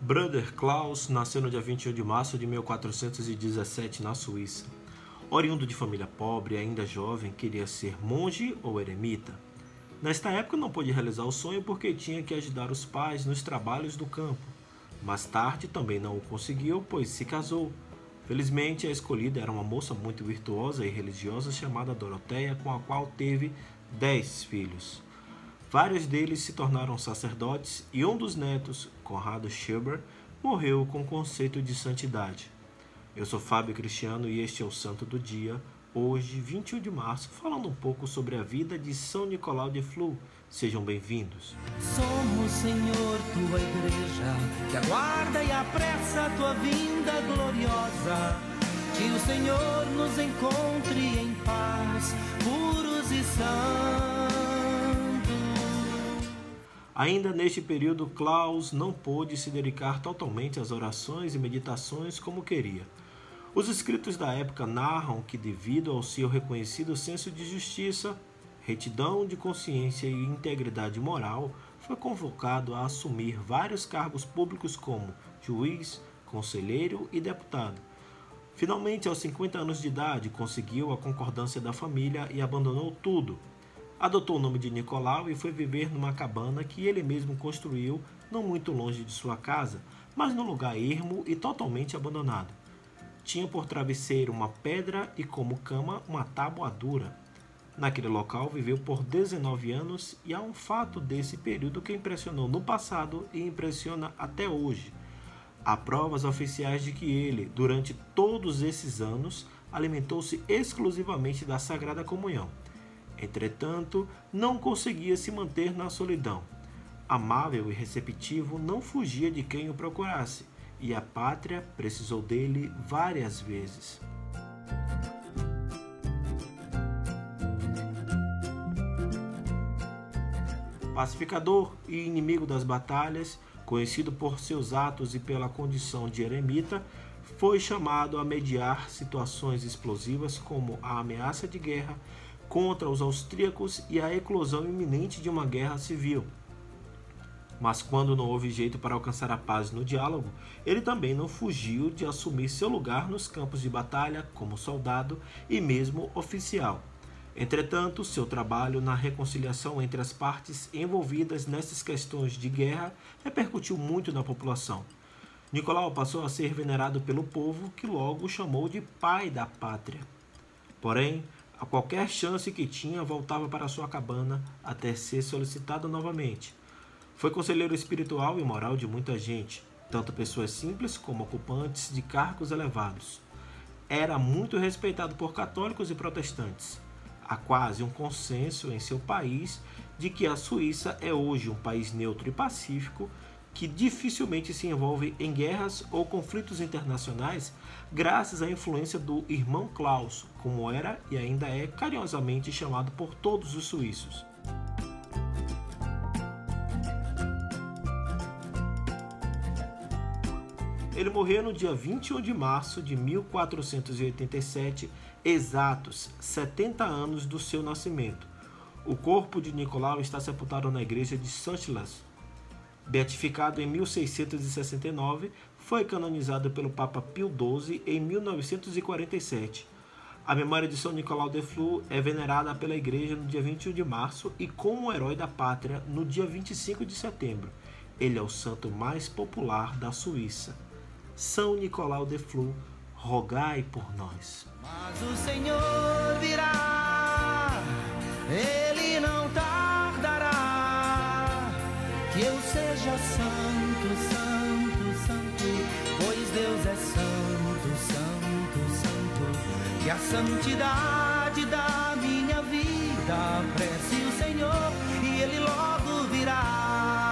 Bruder Klaus nasceu no dia 21 de março de 1417 na Suíça. Oriundo de família pobre ainda jovem, queria ser monge ou eremita. Nesta época não pôde realizar o sonho porque tinha que ajudar os pais nos trabalhos do campo. Mais tarde também não o conseguiu, pois se casou. Felizmente, a escolhida era uma moça muito virtuosa e religiosa chamada Doroteia, com a qual teve dez filhos. Vários deles se tornaram sacerdotes e um dos netos, Conrado Schilber, morreu com o conceito de santidade. Eu sou Fábio Cristiano e este é o Santo do Dia, hoje, 21 de março, falando um pouco sobre a vida de São Nicolau de Flu. Sejam bem-vindos. Somos, Senhor, tua igreja, que aguarda apressa a tua vinda gloriosa. Que o Senhor nos encontre em paz, puros e santos. Ainda neste período, Klaus não pôde se dedicar totalmente às orações e meditações como queria. Os escritos da época narram que, devido ao seu reconhecido senso de justiça, retidão de consciência e integridade moral, foi convocado a assumir vários cargos públicos como juiz, conselheiro e deputado. Finalmente, aos 50 anos de idade, conseguiu a concordância da família e abandonou tudo, Adotou o nome de Nicolau e foi viver numa cabana que ele mesmo construiu, não muito longe de sua casa, mas num lugar ermo e totalmente abandonado. Tinha por travesseiro uma pedra e como cama uma tábua dura. Naquele local viveu por 19 anos e há um fato desse período que impressionou no passado e impressiona até hoje. Há provas oficiais de que ele, durante todos esses anos, alimentou-se exclusivamente da Sagrada Comunhão. Entretanto, não conseguia se manter na solidão. Amável e receptivo, não fugia de quem o procurasse, e a pátria precisou dele várias vezes. Pacificador e inimigo das batalhas, conhecido por seus atos e pela condição de eremita, foi chamado a mediar situações explosivas como a ameaça de guerra, contra os austríacos e a eclosão iminente de uma guerra civil. Mas quando não houve jeito para alcançar a paz no diálogo, ele também não fugiu de assumir seu lugar nos campos de batalha como soldado e mesmo oficial. Entretanto, seu trabalho na reconciliação entre as partes envolvidas nessas questões de guerra repercutiu muito na população. Nicolau passou a ser venerado pelo povo, que logo o chamou de pai da pátria. Porém, a qualquer chance que tinha, voltava para sua cabana até ser solicitado novamente. Foi conselheiro espiritual e moral de muita gente, tanto pessoas simples como ocupantes de cargos elevados. Era muito respeitado por católicos e protestantes. Há quase um consenso em seu país de que a Suíça é hoje um país neutro e pacífico que dificilmente se envolve em guerras ou conflitos internacionais graças à influência do irmão Klaus, como era e ainda é carinhosamente chamado por todos os suíços. Ele morreu no dia 21 de março de 1487, exatos 70 anos do seu nascimento. O corpo de Nicolau está sepultado na igreja de Saint-Las, Beatificado em 1669, foi canonizado pelo Papa Pio XII em 1947. A memória de São Nicolau de Flu é venerada pela Igreja no dia 21 de março e como herói da pátria no dia 25 de setembro. Ele é o santo mais popular da Suíça. São Nicolau de Flu, rogai por nós. Mas o Senhor virá, ele não tardará, que eu seja santo, santo, santo, pois Deus é santo, santo, santo, e a santidade da minha vida prece